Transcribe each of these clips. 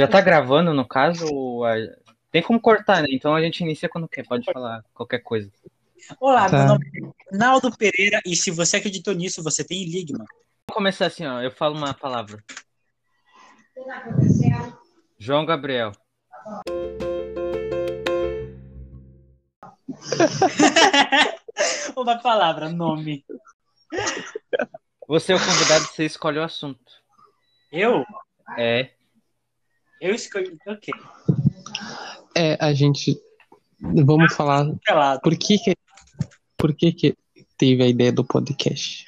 Já tá gravando, no caso? Tem como cortar, né? Então a gente inicia quando quer. Pode falar qualquer coisa. Olá, Tá. meu nome é Naldo Pereira e se você acreditou nisso, você tem Enigma. Vamos começar assim, ó. Eu falo uma palavra. João Gabriel. Uma palavra, nome. Você é o convidado, você escolhe o assunto. Eu? É. Eu escolhi. Ok. É, a gente. Vamos falar. Calado. Por que que, por que que teve a ideia do podcast?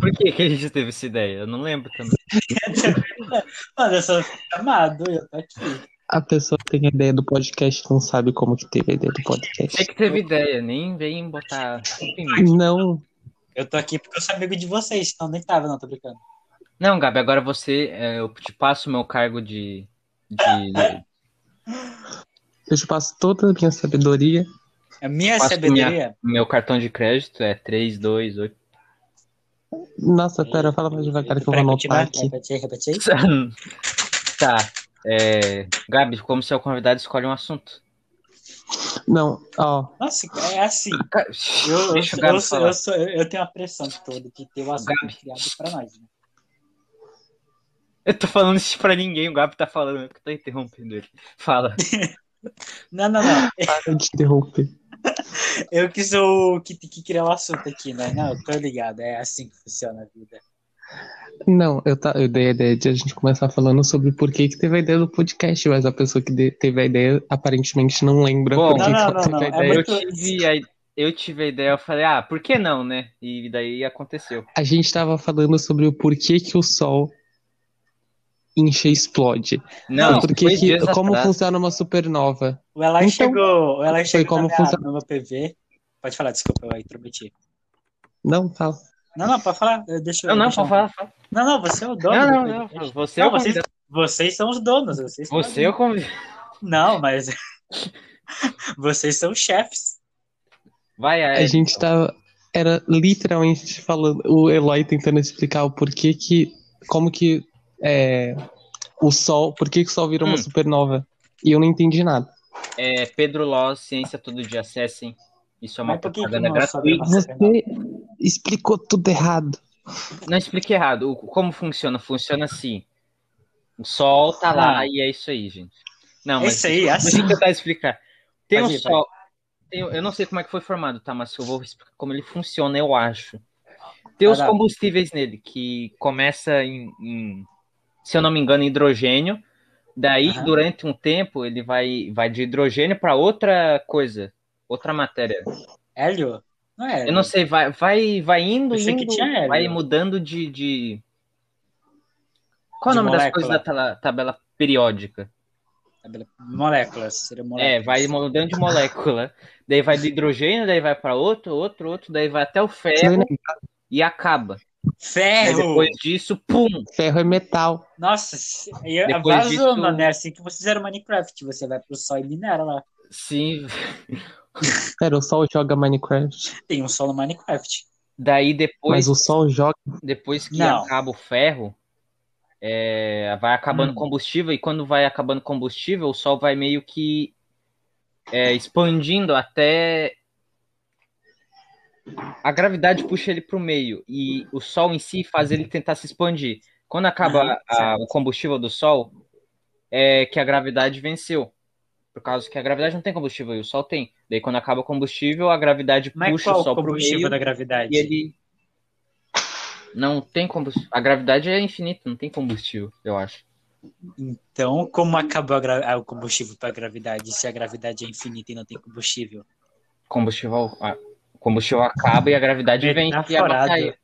Por que, que a gente teve essa ideia? Eu não lembro também. Mano, eu sou amado, eu tô aqui. A pessoa tem a ideia do podcast não sabe como que teve a ideia do podcast. que teve ideia, nem vem botar culpa em mim. Não, Eu tô aqui porque eu sou amigo de vocês, então nem tava, não, tô brincando. Não, Gabi, agora você, é, eu te passo o meu cargo de, de eu te passo toda a minha sabedoria. A minha sabedoria. meu cartão de crédito é 3, 2, 8. Nossa, pera, fala mais devagar que eu vou anotar aqui. Repete aí, repete aí. Tá. É, Gabi, como seu convidado, escolhe um assunto. Não, ó, Nossa, é assim. Eu, eu, eu, eu tenho a pressão toda de ter o assunto Gabi. criado pra nós. Né? Eu tô falando isso pra ninguém, o Gabi tá falando, eu que tô interrompendo ele. Fala. Não, não, não. para de interromper. Eu que sou o que tem que criar o assunto aqui, né? Não, eu tô ligado. É assim que funciona a vida. Não, eu, tá, eu dei a ideia de a gente começar falando sobre por que, que teve a ideia do podcast, mas a pessoa que de- teve a ideia aparentemente não lembra Bom, por que, Não, que não, não, teve não, a é ideia. Eu muito- tive, a, eu tive a ideia, eu falei, ah, por que não, né? E daí aconteceu. A gente tava falando sobre o porquê que o Sol enche e explode. Não, porque que, como atrás. funciona uma supernova. O Elai Então, chegou. O foi chegou como na minha- funciona- no meu PV. Pode falar, desculpa, eu intrometi. Não, fala. Não, não, pode falar. eu- Deixa eu. Não, não, pode falar. fala. Não, não, você é o dono. Não, não, não. podcast. Você é Não, o vocês, vocês são os donos. Vocês Você é o convidado. Não, mas. vocês são os chefes. Vai, é, A gente tava. Era literalmente falando. O Eloy tentando explicar o porquê que. Como que. É, o Sol. Por que, que o Sol virou uma Hum. supernova? E eu não entendi nada. é Pedro Loz, Ciência Todo Dia, acessem. Isso é uma propaganda gratuita. uma Você explicou tudo errado. Não explique errado. O- Como funciona? Funciona assim. O sol tá lá Ah. e é isso aí, gente. Não, É mas isso aí, deixa assim. eu tentar explicar. Tem um Pode ir, sol. tem- eu não sei como é que foi formado, tá? Mas eu vou explicar como ele funciona, eu acho. Tem os lá. combustíveis nele, que começa em, em- se eu não me engano, hidrogênio. Daí, Aham. durante um tempo, ele vai, vai de hidrogênio para outra coisa, outra matéria. Hélio? Não é? Eu não sei, vai, vai, vai indo, indo, tinha hélio. vai mudando de, de... Qual De é o nome das molécula. coisas da tabela, tabela periódica? Moléculas. Seria moléculas. É, vai mudando de molécula. daí vai do hidrogênio, daí vai para outro, outro, outro, daí vai até o ferro e acaba. Aí Ferro! depois disso, pum! Ferro é metal. Nossa, se- e Depois vazou, disso- mano. É assim que vocês fizeram Minecraft. Você vai pro sol e minera lá. Sim. Pera, o Sol joga Minecraft. Tem um sol no Minecraft. Daí depois, Mas o Sol joga. depois que Não. acaba o ferro, é, vai acabando Hum. combustível, e quando vai acabando combustível, o Sol vai meio que é, expandindo até. A gravidade puxa ele para o meio, e o Sol em si faz ele tentar se expandir. Quando acaba Aham, a- o combustível do Sol, é que a gravidade venceu. Por causa que a gravidade não tem combustível e o Sol tem. Daí quando acaba o combustível, a gravidade Mas puxa o Sol para o combustível meio da gravidade? e ele não tem combustível. A gravidade é infinita, não tem combustível, eu acho. Então, como acabou gra- ah, o combustível para a gravidade se a gravidade é infinita e não tem combustível? Combustível, combustível acaba e a gravidade vem e a Metaforado. cai.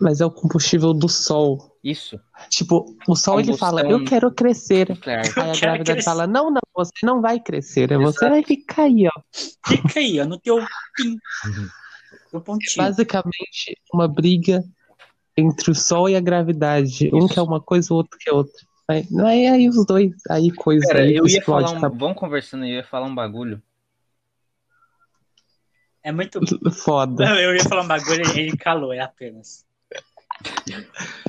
Mas é o combustível do Sol. Isso. Tipo, o Sol ele fala, eu quero crescer. Nuclear. Aí a gravidade crescer. fala, não, não, você não vai crescer. Você Exato. vai ficar aí, ó. Fica aí, ó, no teu pin. No pontinho. Basicamente, uma briga entre o Sol e a gravidade. Um Isso. quer uma coisa, o outro quer outra. Aí, aí, aí os dois, aí coisa Pera, aí eu ia explode. falar um, vamos conversando, eu ia falar um bagulho. É muito. foda. Não, eu ia falar um bagulho e ele calou, é apenas.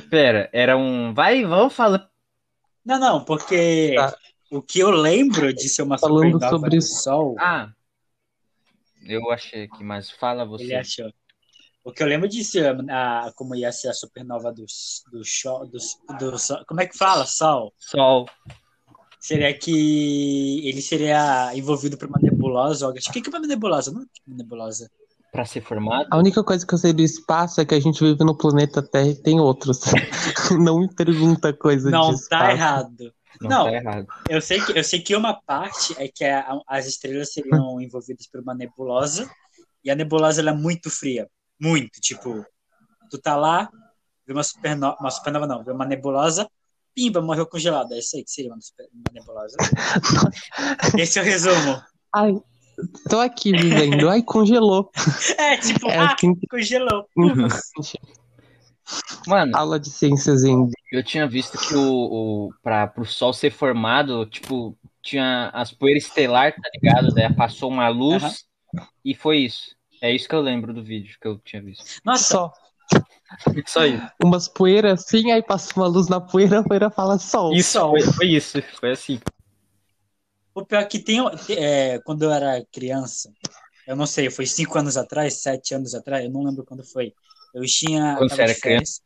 Pera, era um. Vai, vamos falar. Não, não, porque Tá. o que eu lembro de ser uma Falando sobre isso. Sol, Ah, eu achei aqui, mas fala ele você. achou. O que eu lembro de ser a, como ia ser a supernova do, do, Sol- do, do Sol. Como é que fala? Sol. Sol. Seria que ele seria envolvido por uma nebulosa. assim. O que que é uma nebulosa? Não é uma nebulosa. Pra ser formado? A única coisa que eu sei do espaço é que a gente vive no planeta Terra e tem outros. Não me pergunta coisa Não, de espaço. tá errado. Não, Não. tá errado. Eu sei que, eu sei que uma parte é que a- as estrelas seriam envolvidas por uma nebulosa e a nebulosa ela é muito fria. Muito. Tipo, tu tá lá, vê uma supernova, uma supernova não, vê uma nebulosa, pimba, morreu congelado. É isso aí que seria uma, super- uma nebulosa. Esse é o resumo. Ai, tô aqui vivendo. Ai, congelou. É, tipo, É ah, assim congelou. Mano, aula de ciências em eu tinha visto que o, o para pro Sol ser formado, tipo, tinha as poeiras estelar, tá ligado? Daí passou uma luz Aham. e foi isso. É isso que eu lembro do vídeo que eu tinha visto. Nossa, só. Só isso. Umas poeiras assim, aí passa uma luz na poeira, a poeira fala sol. Isso, Sol. foi, foi isso. Foi assim. O pior é que tem, é, quando eu era criança, eu não sei, foi cinco anos atrás, sete anos atrás, eu não lembro quando foi. Eu tinha. Quando você era férias.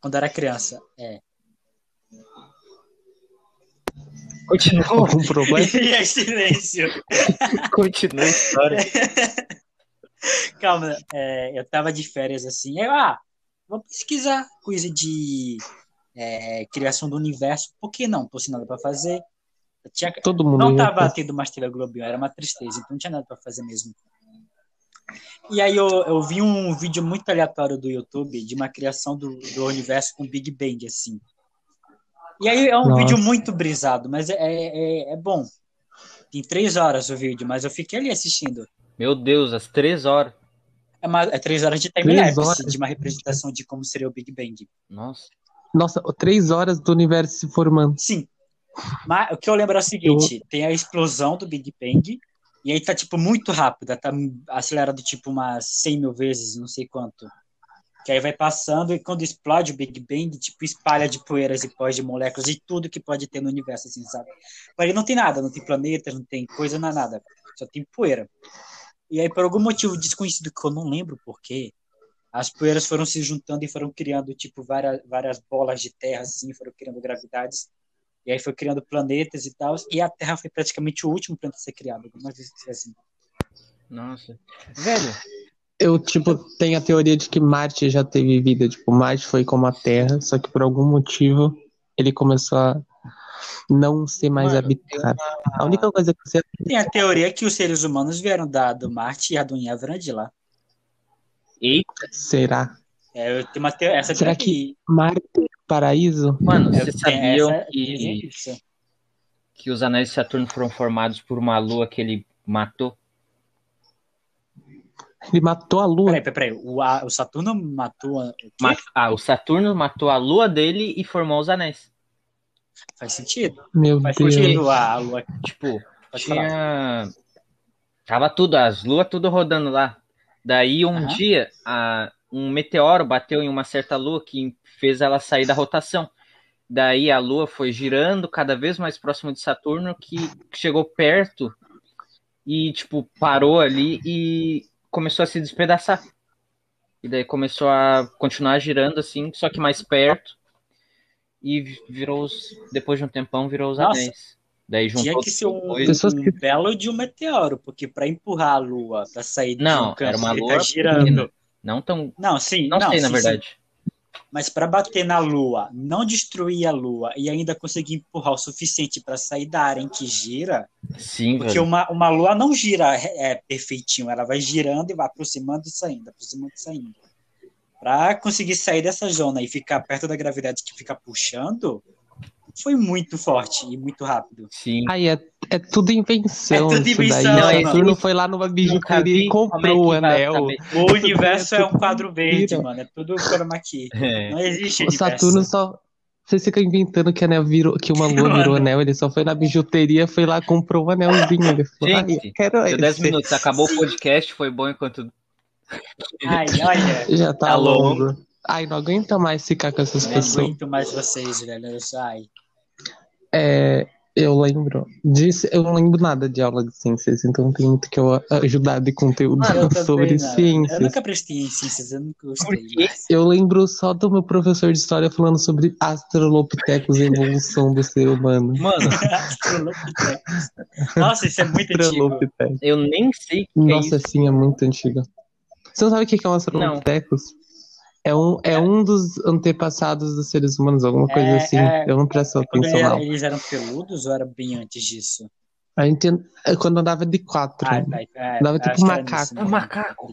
Quando eu era criança, é. Continua, Algum problema? E é silêncio. continua a história. Calma, é, eu tava de férias assim. Aí, eu, ah, vou pesquisar coisa de é, criação do universo. Por que não? Tô sem nada pra fazer. Tinha, Todo mundo. não já tava fez. tendo mais TV Globinho, era uma tristeza, então não tinha nada pra fazer mesmo. E aí eu, eu vi um vídeo muito aleatório do YouTube de uma criação do, do universo com Big Bang, assim. E aí é um Nossa. vídeo muito brisado, mas é, é, é bom. Tem três horas o vídeo, mas eu fiquei ali assistindo. Meu Deus, às três horas. É, uma, é três horas de timelapse, de uma representação de como seria o Big Bang. Nossa. Nossa, três horas do universo se formando. Sim. Mas o que eu lembro é o seguinte: tem a explosão do Big Bang, e aí tá, tipo, muito rápida, tá acelerado, tipo, umas 100 mil vezes, não sei quanto. Que aí vai passando, e quando explode o Big Bang, tipo, espalha de poeiras e pós de moléculas e tudo que pode ter no universo, assim, sabe? Aí não tem nada, não tem planeta, não tem coisa, não é nada. Só tem poeira. E aí, por algum motivo desconhecido que eu não lembro porquê, as poeiras foram se juntando e foram criando, tipo, várias, várias bolas de terra, assim, foram criando gravidades. E aí foi criando planetas e tal. E a Terra foi praticamente o último planeta a ser criado. Algumas vezes assim. Nossa. Velho, Eu, tipo, tenho a teoria de que Marte já teve vida. Tipo, Marte foi como a Terra, só que por algum motivo ele começou a não ser mais Mano, habitado. A única coisa que você Tem a teoria que os seres humanos vieram da, do Marte e Adão e Eva eram de lá. eita, será? É, eu tenho uma te... essa Será teoria. Marte é paraíso? mano, vocês sabiam essa- que, que os anéis de Saturno foram formados por uma lua que ele matou? Ele matou a Lua. Peraí, peraí, peraí. O, a- o Saturno matou. a-? Ma- Ah, o Saturno matou a lua dele e formou os anéis. Faz sentido. Meu Faz Deus. sentido a, Lua. Tipo, Pode falar. tinha. Tava tudo, as luas tudo rodando lá. Daí um Aham. dia, a- um meteoro bateu em uma certa lua que fez ela sair da rotação. Daí a lua foi girando cada vez mais próximo de Saturno, que chegou perto e, tipo, parou ali e começou a se despedaçar. E daí começou a continuar girando assim, só que mais perto. E virou os. Depois de um tempão, virou os Nossa. anéis. Daí Tinha juntou que ser um. Pessoas um belo de um meteoro, porque para empurrar a Lua para sair de Não, um canto era uma que lua tá girando. pequena. Não tão. Não, sim, Não, sei, na sim, sim. verdade. Mas para bater na Lua, não destruir a Lua e ainda conseguir empurrar o suficiente para sair da área em que gira, Sim, porque velho. uma, uma Lua não gira é, perfeitinho, ela vai girando e vai aproximando e saindo, aproximando e saindo. Para conseguir sair dessa zona e ficar perto da gravidade que fica puxando, foi muito forte e muito rápido. Sim. Ai, é, é tudo invenção. É tudo invenção, daí. mano. Saturno foi lá numa bijuteria e é comprou o anel. saber. O universo é um quadro verde, mano, é tudo chroma key. É. Não existe O universo. Saturno só. Vocês ficam inventando que, anel virou, que uma lua virou anel, ele só foi na bijuteria, foi lá, comprou um anelzinho. Ele falou, Gente, quero Deu 10 esse. minutos, acabou o podcast, foi bom enquanto. Ai, olha, Já tá, Tá longo. longo. Ai, não aguenta mais ficar com essas não pessoas. aguento mais vocês, velho. Eu só- Ai. É, eu lembro disso, eu não lembro nada de aula de ciências, então tem muito que eu ajudar de conteúdo Ah, eu sobre não. Eu ciências. nunca prestei em ciências, eu nunca gostei. Eu lembro só do meu professor de história falando sobre Australopithecus e a evolução do ser humano. Mano, Australopithecus. Nossa, isso é muito antigo. Eu nem sei o que é Nossa, isso. sim, é muito antiga. Você não sabe o que é um Australopithecus? É um, é um dos antepassados dos seres humanos, alguma coisa É, assim. é. Eu não presto Quando atenção era- eles eram peludos ou era bem antes disso? A gente, é quando andava de quatro. Ah, tá. É, Dava acho tipo era macaco. É mesmo. macaco.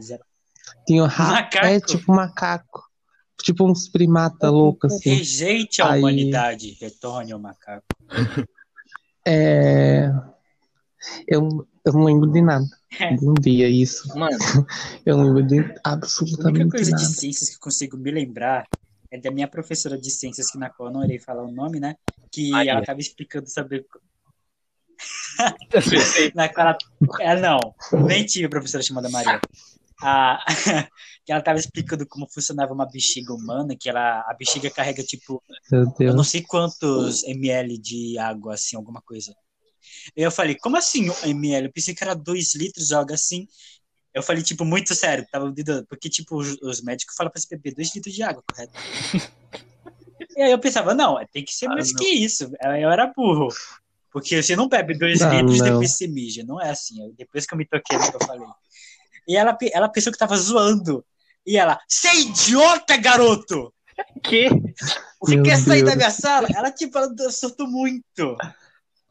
Tinha o ra... Macaco? É tipo macaco. Tipo uns primata louco assim. Rejeite a Aí- humanidade, retorne ao macaco. É... Eu, eu não lembro de nada. De um dia isso. Mano, Eu não lembro de A única absolutamente coisa nada. de ciências que eu consigo me lembrar é da minha professora de ciências, que na qual eu não irei falar o nome, né? Que Maria. ela estava explicando sobre. Na qual ela... É, não, nem tive professora chamada Maria. A... que ela estava explicando como funcionava uma bexiga humana, que ela... a bexiga carrega, tipo, eu não sei quantos ml de água, assim, alguma coisa. Eu falei, como assim um ml? Eu pensei que era 2 litros, algo assim. Eu falei, tipo, muito sério, tava porque, tipo, os, os médicos falam pra você beber 2 litros de água, correto? e aí eu pensava, não, tem que ser Ah, mais não. que isso. Aí Eu era burro. Porque você não bebe 2 Ah, litros e não. depois você mija. Não é assim. Eu- Depois que eu me toquei no que eu falei. E ela, ela pensou que tava zoando. E ela, você é idiota, garoto! Que? Você Meu quer sair Deus. da minha sala? Ela, tipo, ela surtou muito.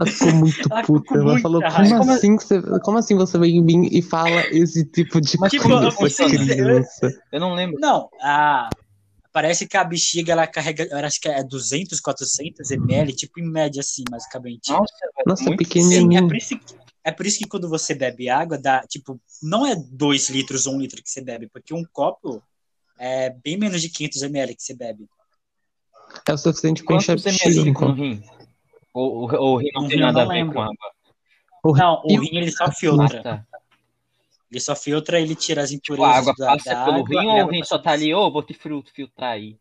Ela ficou muito Ela ficou puta. com Ela muita falou, como assim, que você, como assim você vem em mim e fala esse tipo de Mas tipo, coisa eu pra pensei- criança? Eu não lembro. Não, a... parece que a bexiga ela carrega, eu acho que é 200, 400 ml, tipo em média assim, basicamente. Nossa, Nossa, muito Sim, é pequenininho. por, isso que, é por isso que quando você bebe água, dá, tipo, não é 2 litros ou 1 litro que você bebe, porque um copo é bem menos de 500 ml que você bebe. É o suficiente pra encher bexiga. Ou o rim não No tem nada a não ver lembro. com água? O Não, o rim ele só Ah, filtra. tá. Ele só filtra, ele tira as Tipo, impurezas a água da, passa da pelo água. rim ou o rim pra só tá ali, ô, vou te fil- filtrar aí.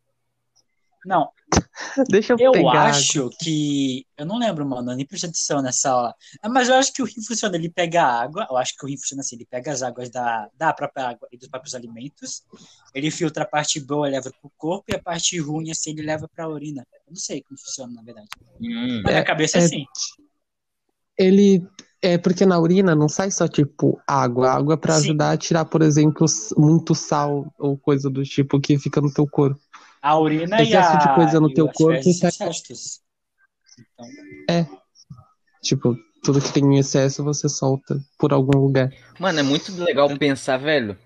Não, Deixa eu, Eu pegar. acho que. Eu não lembro, mano, eu nem prestei atenção nessa aula. Ah, Mas eu acho que o rim funciona, ele pega a água, eu acho que o rim funciona assim, ele pega as águas da, da própria água e dos próprios alimentos, ele filtra a parte boa e leva pro corpo, e a parte ruim, assim, ele leva pra urina. Eu não sei como funciona, na verdade. Hum. Mas na cabeça é é- assim. Ele. É porque na urina não sai só, tipo, água. Água é pra Sim. ajudar a tirar, por exemplo, muito sal ou coisa do tipo que fica no teu corpo. A urina e Excesso a. de coisa no teu as corpo tá-. Então, Tipo, tudo que tem em excesso você solta por algum lugar. Mano, é muito legal pensar, velho.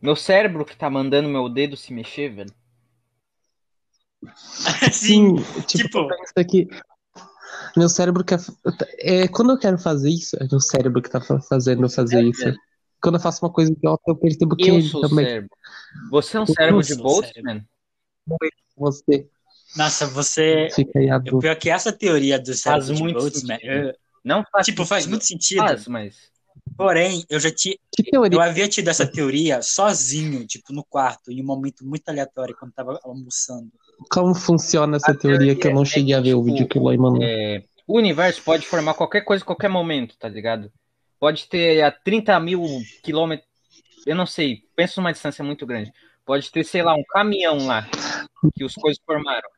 Meu cérebro que tá mandando meu dedo se mexer, velho. sim, tipo, tipo- que meu cérebro quer. É, quando eu quero fazer isso, é meu cérebro que tá fa- fazendo eu fazer isso. Quando eu faço uma coisa idiota, eu percebo que Eu ele sou o também. cérebro. Você é um Eu cérebro de sou o Boltzmann? Você nossa, você. fica aí O adulto. pior é que essa teoria do cérebro de muito Boltzmann, sentido. eu- Não faz tipo, faz muito sentido. Faz, mas. Porém, eu já tinha. Que teoria? Eu havia tido essa teoria sozinho, tipo, no quarto, em um momento muito aleatório, quando tava almoçando. Como funciona essa A teoria que eu não teoria cheguei é a ver o tipo, vídeo que o Loi mandou? É, o universo pode formar qualquer coisa a qualquer momento, tá ligado? Pode ter a 30 mil quilômetros. Eu não sei, pensa numa distância muito grande. Pode ter, sei lá, um caminhão lá que os coisas formaram.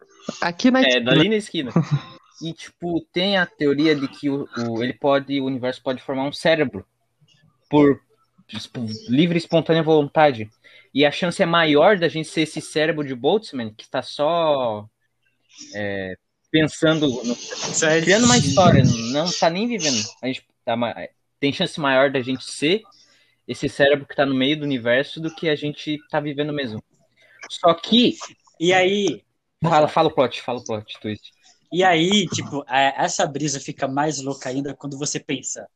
Aqui na É, esquina, dali na esquina. E, tipo, tem a teoria de que o, o- ele pode, o universo pode formar um cérebro por tipo, livre e espontânea vontade. E a chance é maior da gente ser esse cérebro de Boltzmann que está só é, pensando, no- é criando uma história, não está nem vivendo. A gente tá tem chance maior da gente ser esse cérebro que está no meio do universo do que a gente está vivendo mesmo. Só que, E aí, fala, fala o plot, fala o plot, twist. e aí, tipo, é, essa brisa fica mais louca ainda quando você pensa.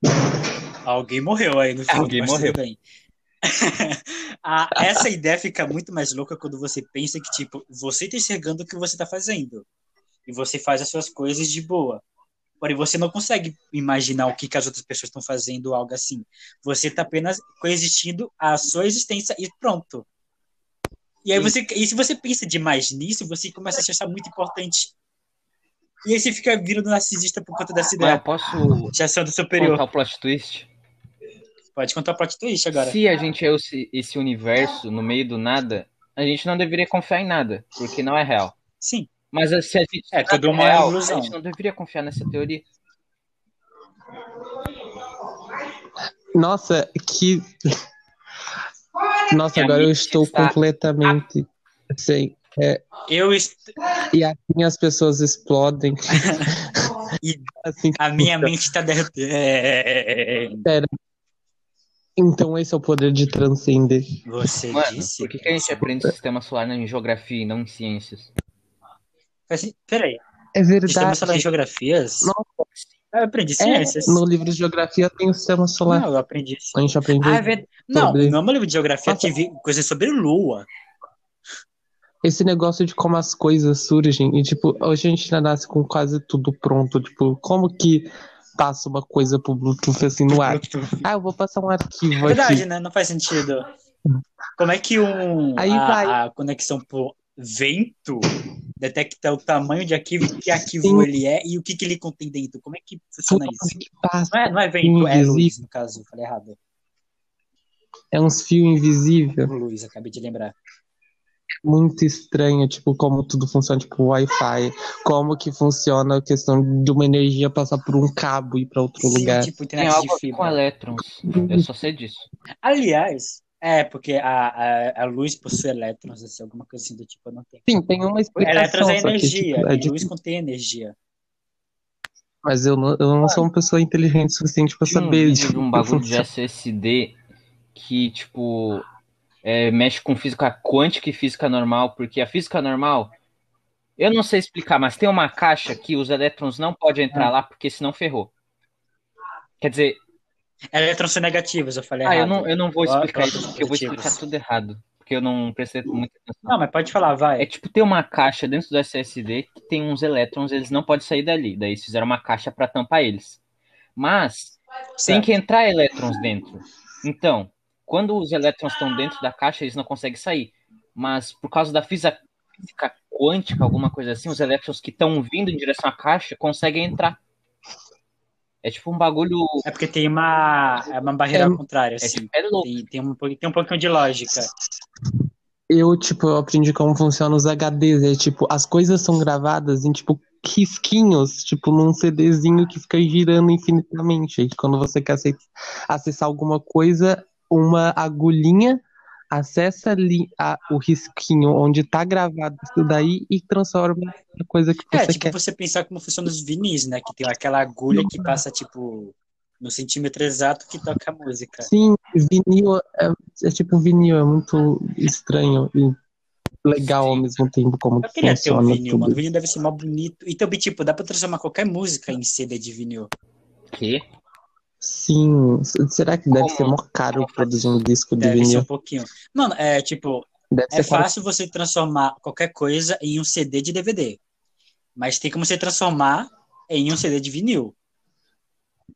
Alguém morreu aí no filme, Alguém morreu. tudo bem. A- essa ideia fica muito mais louca quando você pensa que, tipo, você tá enxergando o que você tá fazendo. E você faz as suas coisas de boa. Porém, você não consegue imaginar o que, que as outras pessoas estão fazendo algo assim. Você tá apenas coexistindo a sua existência e pronto. E aí você. E se você pensa demais nisso, você começa a se achar muito importante. E aí você fica virando narcisista por conta dessa Mas ideia. eu posso De achando superior. contar o plot twist? Pode contar o plot twist agora. Se a gente é esse, esse universo no meio do nada, a gente não deveria confiar em nada, porque não é real. Sim. Mas se a gente É, tudo uma real, ilusão. a gente não deveria confiar nessa teoria. Nossa, que. Nossa, agora eu estou está- completamente sem. É, Eu, est- e assim as pessoas explodem. E Assim, a minha mente tá derretendo. então esse é o poder de transcender. Você Mano, disse? por que, que a gente aprende sistema solar em geografia e não em ciências? Peraí, É sistema verdade. solar em geografias? Nossa. Eu aprendi É, ciências. no livro de geografia tem o sistema solar. Não, eu aprendi. A gente aprendeu. Ah, é. Não, sobre- no meu livro de geografia Nossa. tive coisas sobre lua. Esse negócio de como as coisas surgem. E, tipo, hoje a gente já nasce com quase tudo pronto. Tipo, como que passa uma coisa pro Bluetooth assim no ar? Ah, eu vou passar um arquivo Verdade, aqui. né? Não faz sentido. Como é que um, Aí a, vai. a conexão por vento detecta o tamanho de arquivo, que arquivo Sim. ele é e o que, que ele contém dentro? Como é que funciona Tudo isso? que passa. Não é, não é vento, é Invisível. luz, no caso. Falei errado. É uns fios invisíveis. Luz, acabei de lembrar. Muito estranho, tipo, como tudo funciona, tipo, Wi-Fi. Como que funciona a questão de uma energia passar por um cabo e ir pra outro Sim, lugar. tipo, Tem algo de a ver com fibra. elétrons. Eu só sei disso. Aliás, é, porque a, a, a luz possui elétrons, assim, alguma coisa assim do tipo, eu não tenho. Sim, tem uma explicação. Elétrons é só que, energia, tipo, é e de- luz contém energia. Mas eu não, eu não sou uma pessoa inteligente o suficiente pra Tinha um saber vídeo de um bagulho de. SSD que, tipo, é, mexe com física quântica e física normal, porque a física normal, eu não sei explicar, mas tem uma caixa que os elétrons não podem entrar lá, porque senão ferrou. Quer dizer, Elétrons são negativos, eu falei ah, eu errado. não, eu não vou explicar isso, porque eu vou explicar tudo errado, porque eu não prestei muita atenção. Não, mas pode falar, vai. É tipo ter uma caixa dentro do SSD que tem uns elétrons, eles não podem sair dali. Daí eles fizeram uma caixa para tampar eles. Mas tem que entrar elétrons dentro. Então, quando os elétrons estão dentro da caixa, eles não conseguem sair. Mas por causa da física quântica, alguma coisa assim, os elétrons que estão vindo em direção à caixa conseguem entrar. É tipo um bagulho. É porque tem uma, é uma barreira É- ao contrário, É, assim. tipo, é louco. Tem, tem, um, pouquinho- tem um pouquinho de lógica. Eu, tipo, eu aprendi como funcionam os HDs. É tipo, as coisas são gravadas em, tipo, risquinhos, tipo, num CDzinho que fica girando infinitamente. E quando você quer acessar alguma coisa, uma agulhinha acessa ali a- o risquinho onde tá gravado isso daí e transforma na coisa que É, você tipo quer. você pensar como funcionam os vinis, né? Que tem aquela agulha que passa, tipo, no centímetro exato que toca a música. Sim, vinil é, é tipo um vinil, é muito estranho e legal ao Sim. mesmo tempo como Eu queria ter um funciona vinil, tudo. mano. O vinil deve ser mó bonito. E também, tipo, dá pra transformar qualquer música em CD de vinil. Que? Sim, será que deve Como? ser mó caro produzir um disco de Deve ser vinil? um pouquinho. Mano, é tipo, Deve é ser caro. fácil você transformar qualquer coisa em um CD de DVD. Mas tem como você transformar em um CD de vinil.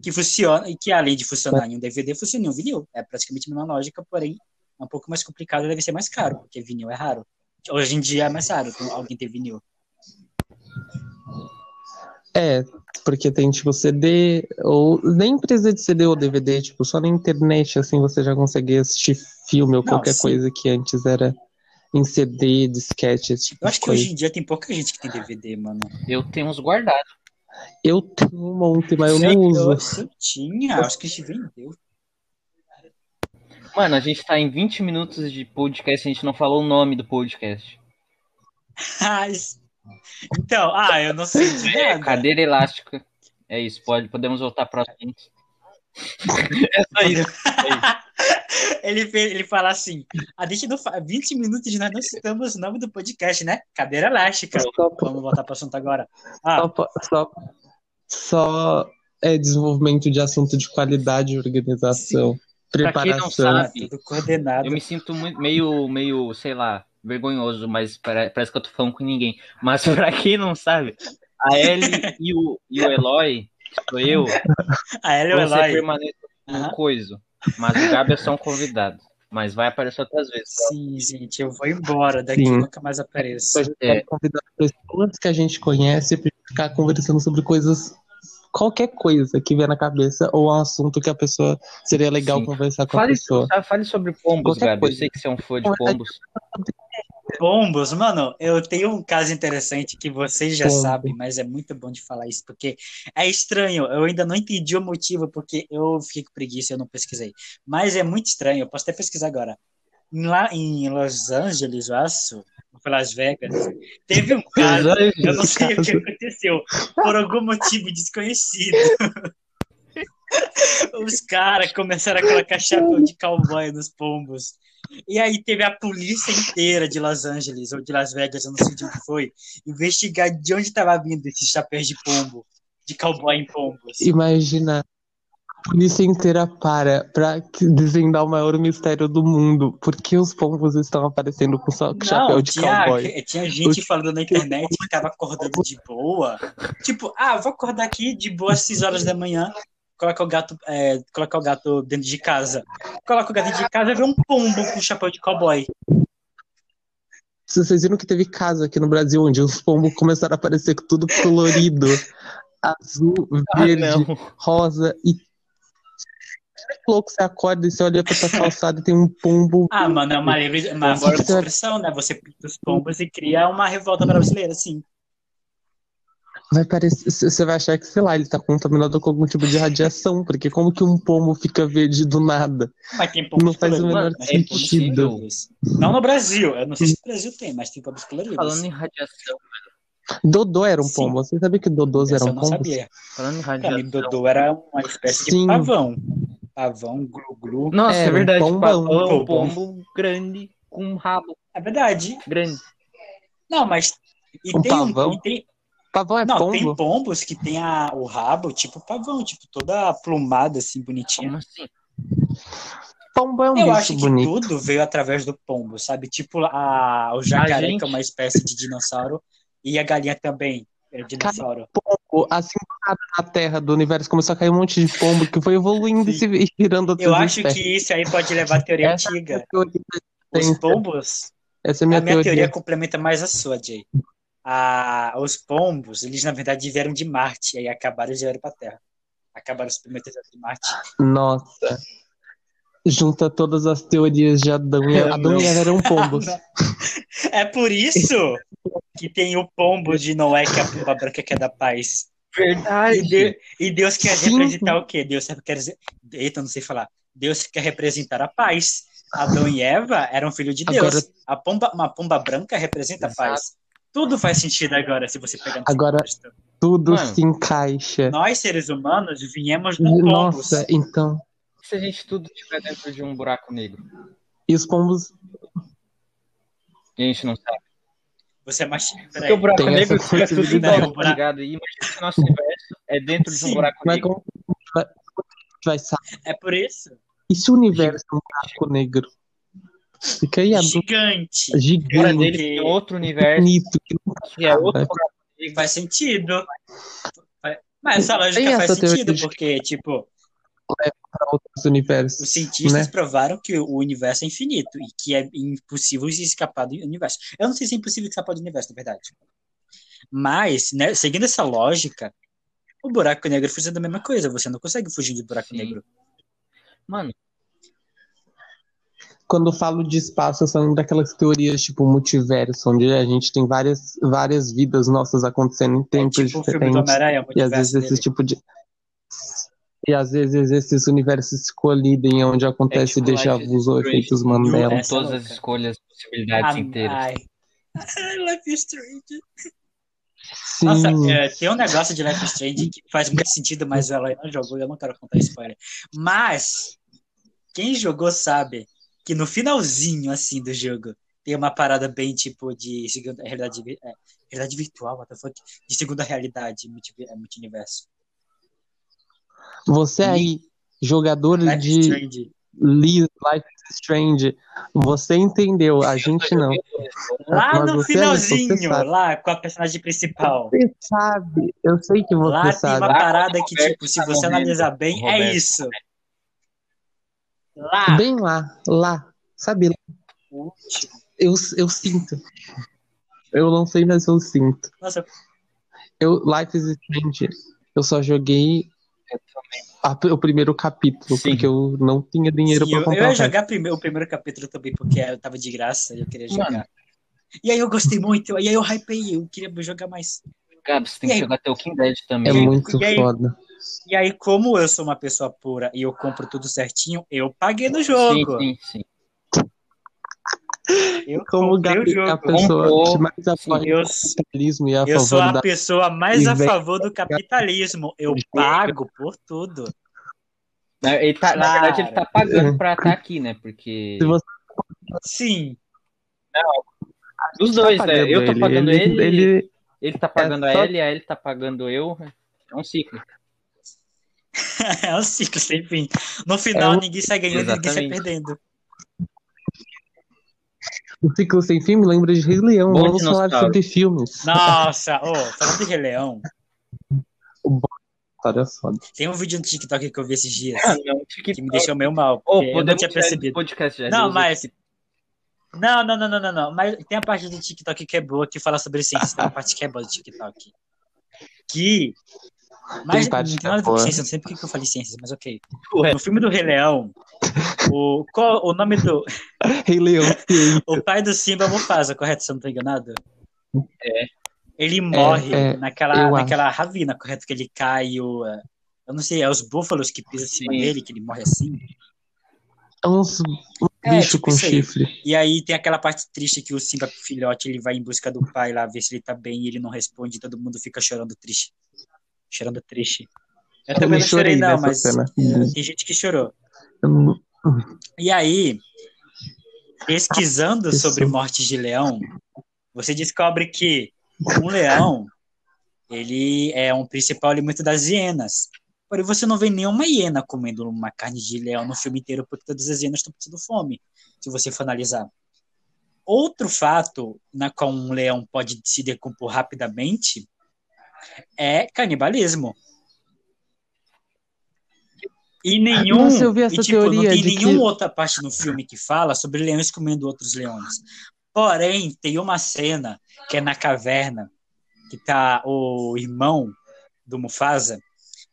Que funciona, e que além de funcionar em um DVD, funciona em um vinil. É praticamente a mesma lógica, porém é um pouco mais complicado e deve ser mais caro, porque vinil é raro. Hoje em dia é mais raro alguém ter vinil. É, porque tem tipo CD, ou nem precisa de CD ou DVD, tipo, só na internet assim você já consegue assistir filme ou Não, qualquer sim. coisa que antes era em CD, disquete, esse tipo Eu de acho que coisa. hoje em dia tem pouca gente que tem DVD, mano. Eu tenho uns guardados. Eu tenho um monte, mas eu Sei- não uso. eu, eu tinha, acho que a gente vendeu. Mano, a gente tá em 20 minutos de podcast, a gente não falou o nome do podcast. Então, ah, eu não sei de nada. Cadeira elástica. É isso, pode, podemos voltar para assunto. é só isso. ele, ele fala assim: a gente não fa... 20 minutos nós não citamos o nome do podcast, né? Cadeira elástica. Só, Vamos voltar para o assunto agora. Ah, só, só, só é desenvolvimento de assunto de qualidade, organização, Pra quem não preparação. sabe, tudo coordenado. Eu me sinto muito, meio, meio, sei lá, vergonhoso, mas pare- parece que eu tô falando com ninguém. Mas pra quem não sabe, a Ellie e o, e o Eloy, que sou eu, A Ela e o você Eloy. permanece no Aham. coiso. Mas o Gabi é só um convidado. Mas vai aparecer outras vezes. Sim, gente, eu vou embora daqui, Sim. nunca mais apareço. A gente É. convidar pessoas que a gente conhece pra ficar conversando sobre coisas, qualquer coisa que vier na cabeça ou um assunto que a pessoa seria legal Sim. conversar com Fale, a pessoa. fale sobre pombos, Qualquer Gabi. Eu sei que você é um fã de pombos. Pombos, mano, eu tenho um caso interessante que vocês já Pombo. sabem, mas é muito bom de falar isso, porque é estranho, eu ainda não entendi o motivo, porque eu fiquei com preguiça eu não pesquisei. Mas é muito estranho, eu posso até pesquisar agora. Lá em Los Angeles, eu acho, ou foi Las Vegas, teve um caso, eu não sei o que aconteceu, por algum motivo desconhecido. Os caras começaram a colocar chapéu de cowboy nos pombos. E aí teve a polícia inteira de Los Angeles, ou de Las Vegas, eu não sei de onde foi, investigar de onde estava vindo esses chapéus de pombo, de cowboy em pombos. Imagina a polícia inteira para pra que- desvendar o maior mistério do mundo. Por que os pombos estão aparecendo com só- chapéu de tinha, cowboy? tinha gente falando na internet que tava acordando de boa. Tipo, ah, vou acordar aqui de boa às 6 horas da manhã. Coloca o gato, é, coloca o gato dentro de casa. Coloca o gato dentro de casa e vê um pombo com chapéu de cowboy. Vocês viram que teve casa aqui no Brasil onde os pombos começaram a aparecer tudo colorido, azul, Ah, verde, não. rosa e que louco, você acorda e você olha pra tua calçada e tem um pombo. Ah, mano, é uma livre, uma expressão, né? Você pinta os pombos e cria uma revolta brasileira, assim. Vai parecer, você vai achar que, sei lá, ele tá contaminado com algum tipo de radiação, porque como que um pombo fica verde do nada? Mas tem Não faz o menor tem pombos sentido. Não no Brasil, eu não sei se no Brasil tem, mas tem pombos coloridos. Falando em radiação, Dodô era um Sim. pombo. Você sabia que dodôs Essa eu eram não pombos? sabia. falando em mim, radiação. Dodô era uma espécie Sim. de pavão. Pavão, glu-glu. Nossa, é, Era um verdade. pombão. Pavão, é um Pombão. pombo grande com um rabo É verdade. grande. Não, mas. E Um tem pavão? e tem- Pavão é não, pombo? tem pombos que tem a, o rabo tipo pavão, tipo toda plumada, assim, bonitinha. Como assim? Pombo é um Eu acho que bonito. tudo veio através do pombo, sabe? Tipo a, o jacaré, gente- que é uma espécie de dinossauro, e a galinha também é dinossauro. Pombo, assim na Terra do universo começou a cair um monte de pombo que foi evoluindo e Sim. se e virando outras Eu acho espécies. que isso aí pode levar a teoria Essa é a antiga. teoria da Os pombos Essa é a A minha, minha teoria teoria. complementa mais a sua, Jay. A, os pombos, eles na verdade vieram de Marte, e aí acabaram e vieram para a Terra. Acabaram os primeiros de Marte. Nossa. Junta todas as teorias de Adão e É, Adão e Eva eram pombos. É por isso que tem o pombo de Noé, que é a pomba branca que é da paz. E, Verdade. de- e Deus quer Sim. representar o quê? Deus quer dizer. Eita, não sei falar. Deus quer representar a paz. Adão e Eva eram filhos de Deus. Agora- A pomba, uma pomba branca representa a paz. Tudo faz sentido agora, se você pegar no Agora- contexto. Tudo Mano. se encaixa. Nós, seres humanos, viemos do pombos. Nossa, então. Se a gente tudo estiver dentro de um buraco negro? E os pombos. E a gente não sabe. Você é mais. Porque o buraco Tem negro fica tudo tá ligado? E imagina se o nosso universo é dentro de Sim, um buraco Mas negro. vai, gente vai saber? É por isso. E se o universo é um buraco negro? Fica aí a Gigante. Fora gigante, dele tem outro universo, bonito, que que é outro negro. Faz sentido. Mas essa lógica faz essa teoria sentido, de- porque, tipo, para outros universos. os cientistas né? provaram que o universo é infinito e que é impossível se escapar do universo. Eu não sei se é impossível escapar do universo, na verdade. Mas, né, seguindo essa lógica, o buraco negro funciona da mesma coisa. Você não consegue fugir do buraco Sim. negro. Mano, Quando eu falo de espaço, eu falo daquelas teorias tipo multiverso, onde a gente tem várias, várias vidas nossas acontecendo em É tempos tipo o filme do diferentes. E às vezes multiverso esse dele. tipo de. E às vezes esses universos se colidem, onde acontece tipo déjà Life is vu ou efeitos com Mandela. É todas as escolhas, possibilidades Ah, inteiras. ai. Life is Strange. Sim, Nossa, é, tem um negócio de Life is Strange que faz muito sentido, mas ela não jogou e eu não quero contar spoiler. Mas, quem jogou sabe que no finalzinho, assim, do jogo, tem uma parada bem, tipo, de segunda realidade, é, realidade virtual, what the fuck? De segunda realidade, multi, é, multiverso. você aí, jogador Life de Strange. Li- Life is Strange, você entendeu, a gente não. Lá Mas no você- finalzinho, você lá com a personagem principal. Você sabe, eu sei que você Lá tem sabe. uma parada que, tipo, se você analisar bem, é Roberto. isso. Lá, Bem lá, lá, sabe? último. Eu, eu sinto. Eu não sei, mas eu sinto. Nossa, Eu, Life is Strange, eu só joguei a- o primeiro capítulo, Sim. porque eu não tinha dinheiro Sim, pra eu, eu comprar. ia jogar prime- o primeiro capítulo também, porque eu tava de graça e eu queria jogar. Mano. E aí eu gostei muito, e aí eu hypei, eu queria jogar mais. Gabi, você tem E que aí? jogar The Walking Dead É também. Aí- muito e aí- foda. E aí, como eu sou uma pessoa pura e eu compro tudo certinho, eu paguei no Sim, jogo. sim, sim. Eu Como o o Gabi é a jogo. pessoa Comprou. mais apoia Eu, o capitalismo e é a eu sou favor a da. pessoa mais a favor do capitalismo. Eu pago por tudo. Ele tá, Na verdade, ele tá pagando pra estar aqui, né? Porque. Se você Sim. Dos tá dois, pagando né? Eu tô ele, pagando ele, ele, ele- ele tá pagando é a só- Ellie, a Ellie tá pagando eu. É um ciclo. É um ciclo sem fim. No final, É um- ninguém sai ganhando e ninguém sai Exatamente. perdendo. O ciclo sem fim me lembra de Rei Leão. Bom Vamos falar sobre filmes. Nossa, ô, falando de Rei Leão, Olha só. tem um vídeo no TikTok que eu vi esses dias Ah, não, que me deixou meio mal. Eu não tinha percebido. podcast já. Não, mas- Não, não, não, não, não, não. Mas tem a parte do TikTok que é boa, que fala sobre ciência. Tem uma parte que é boa do TikTok. Que. Mas Tem parte não que tem nada a ver é com boa. ciência, não sei por que que eu falei ciências, mas ok. Ué. No filme do Rei Leão, o, qual, o nome do. Rei Leão. O pai do Simba é Mufasa, correto? Se eu não tô enganado? É. Ele morre é, naquela, eu naquela ravina, correto? Que ele cai e o. Eu não sei, é os búfalos que pisam em cima dele, que ele morre assim. É uns É, bicho tipo com chifre. E aí tem aquela parte triste que o Simba filhote, ele vai em busca do pai lá, ver se ele tá bem, e ele não responde, e todo mundo fica chorando triste. Chorando triste. Eu Eu também não chorei, chorei não, mas cena. tem gente que chorou. Não- E aí, pesquisando Isso. sobre mortes de leão, você descobre que um leão, ele é um principal alimento das hienas. Porém, você não vê nenhuma hiena comendo uma carne de leão no filme inteiro, porque todas as hienas estão passando fome, se você for analisar. Outro fato na qual um leão pode se decompor rapidamente é canibalismo. E nenhum. Nossa, eu vi essa e, tipo, não teoria tem de nenhuma que- outra parte no filme que fala sobre leões comendo outros leões. Porém, tem uma cena que é na caverna, que tá o irmão do Mufasa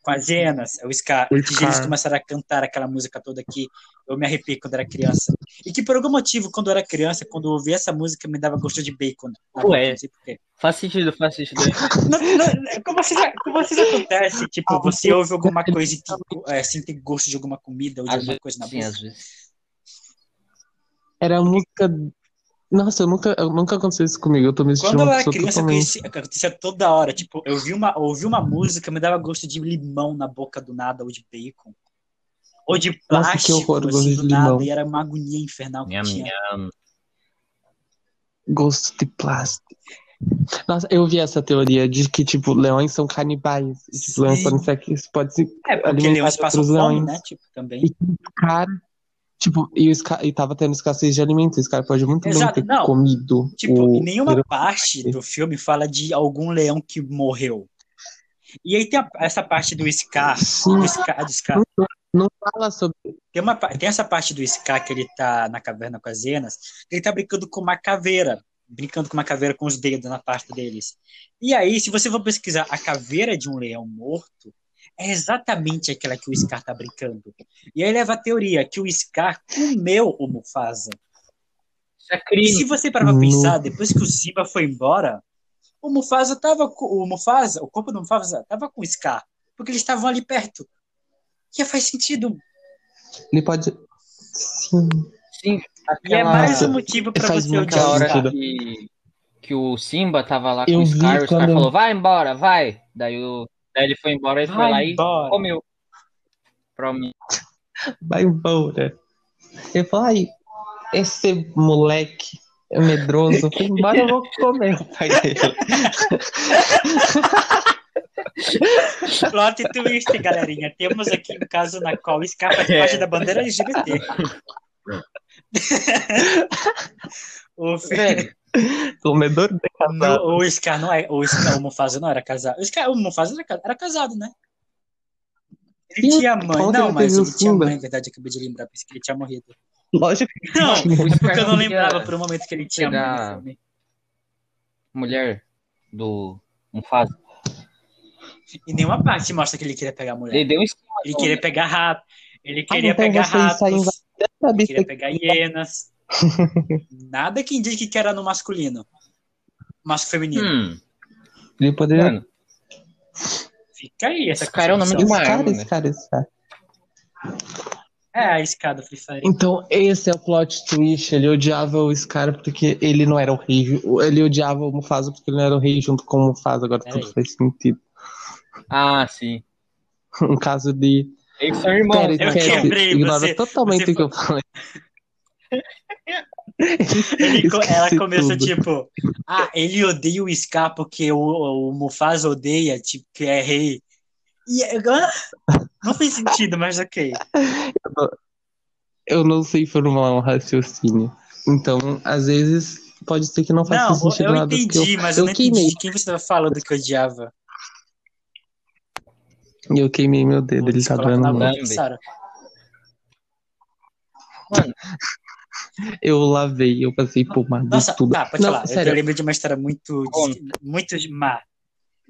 com as hienas, é o Scar, O que eles começaram a cantar aquela música toda que eu me arrepiei quando era criança. E que por algum motivo, quando eu era criança, quando eu ouvia essa música, me dava gosto de bacon. boca, Ué. Não sei porquê. Faz sentido, faz sentido. Não, não, como, assim, como assim acontece? Tipo, você ouve alguma coisa e que, é, sente gosto de alguma comida ou de Às alguma coisa na sim, boca? às vezes. Era a música. Nossa, eu nunca, eu nunca aconteceu isso comigo. Eu tô me sentindo Quando eu era criança, totalmente. acontecia, acontecia toda hora. Tipo, eu vi uma, ouvi uma música, me dava gosto de limão na boca do nada, ou de bacon. Ou de Nossa, que plástico, horror, gosto assim, de do nada. limão. E era uma agonia infernal que Nham, tinha. nham. Gosto de plástico. Nossa, eu vi essa teoria de que, tipo, leões são canibais. E, tipo, leões Sim. podem ser que isso pode se É, porque leões passam fome, leões. né? Tipo, também. E cara, tipo, e, o Scar, e tava tendo escassez de alimentos. Esse cara pode muito Exato, bem ter não. comido Tipo, o. nenhuma parte do filme fala de algum leão que morreu. E aí tem a- essa parte do Scar, Sim. do Scar, do Scar. Não fala sobre. Tem, uma, tem essa parte do Scar que ele tá na caverna com as que ele tá brincando com uma caveira. Brincando com uma caveira com os dedos na parte deles. E aí, se você for pesquisar a caveira de um leão morto, é exatamente aquela que o Scar tá brincando. E aí leva a teoria que o Scar comeu o Mufasa. Isso é E se você parar pra pensar, depois que o Simba foi embora, o Mufasa tava com o Mufasa, o corpo do Mufasa tava com o Scar, porque eles estavam ali perto. E faz sentido. Ele pode. Sim. Sim, E é aquela, mais um motivo pra faz você odiar aquela hora sentido. que, que o Simba tava lá Eu com o Scar, o Scar quando- falou, vai embora, vai. Daí, o, daí ele foi embora e foi Vai lá embora. e comeu. Pra mim. Vai embora. Ele falou, ai, esse moleque é medroso. Foi embora, eu vou comer o pai dele. Plot twist, galerinha. Temos aqui um caso na qual o Scar faz parte da bandeira LGBT. o, Velho, Comedor de casado. no- o Scar não é. O, Scar, o Mufasa não era casado. O, Scar, o Mufasa era, era casado, né? Ele Sim, tinha mãe. Não, mas ele tinha Simba? mãe, na verdade, acabei de lembrar, pensei que ele tinha morrido. Lógico que Não, é porque eu não lembrava por um momento que ele tinha mãe pegar- filme. mulher do Mufasa. Em nenhuma parte mostra que ele queria pegar a mulher. Ele deu um esquema. Ele queria pegar rato. Ele Ah, queria então pegar ratos. da Ele queria pegar hienas. Nada que indique que era no masculino. Masco feminino. Hum, Ele poderia. mano, Fica aí essa Esse cara é o nome de uma Esse cara, arma, esse né? cara, esse cara. É a escada Free Fire. Então, esse é o plot twist. Ele odiava o Scar porque ele não era o rei. Ele odiava o Mufasa porque ele não era o rei junto com o Mufasa. Agora tudo Peraí. faz sentido. Ah, sim. Um caso de. Eles são irmãos. Pera, eu quebrei ignora você- totalmente você o que eu falei. Ele ela começa tudo. tipo, ah, ele odeia o Scar porque o, o Mufasa odeia, tipo, que é rei. E agora não fez sentido, mas ok. Eu não sei formular um raciocínio. Então, às vezes, pode ser que não faça Não, sentido eu nada. entendi, mas eu, eu não entendi queimei. de quem você estava falando que odiava. E eu queimei meu dedo, ele Putz, tá doendo muito. Mano, Eu lavei, eu passei pomada Nossa, tudo. tá, pode Não, falar. Eu- sério. Eu lembro de uma história muito, Conta. muito má.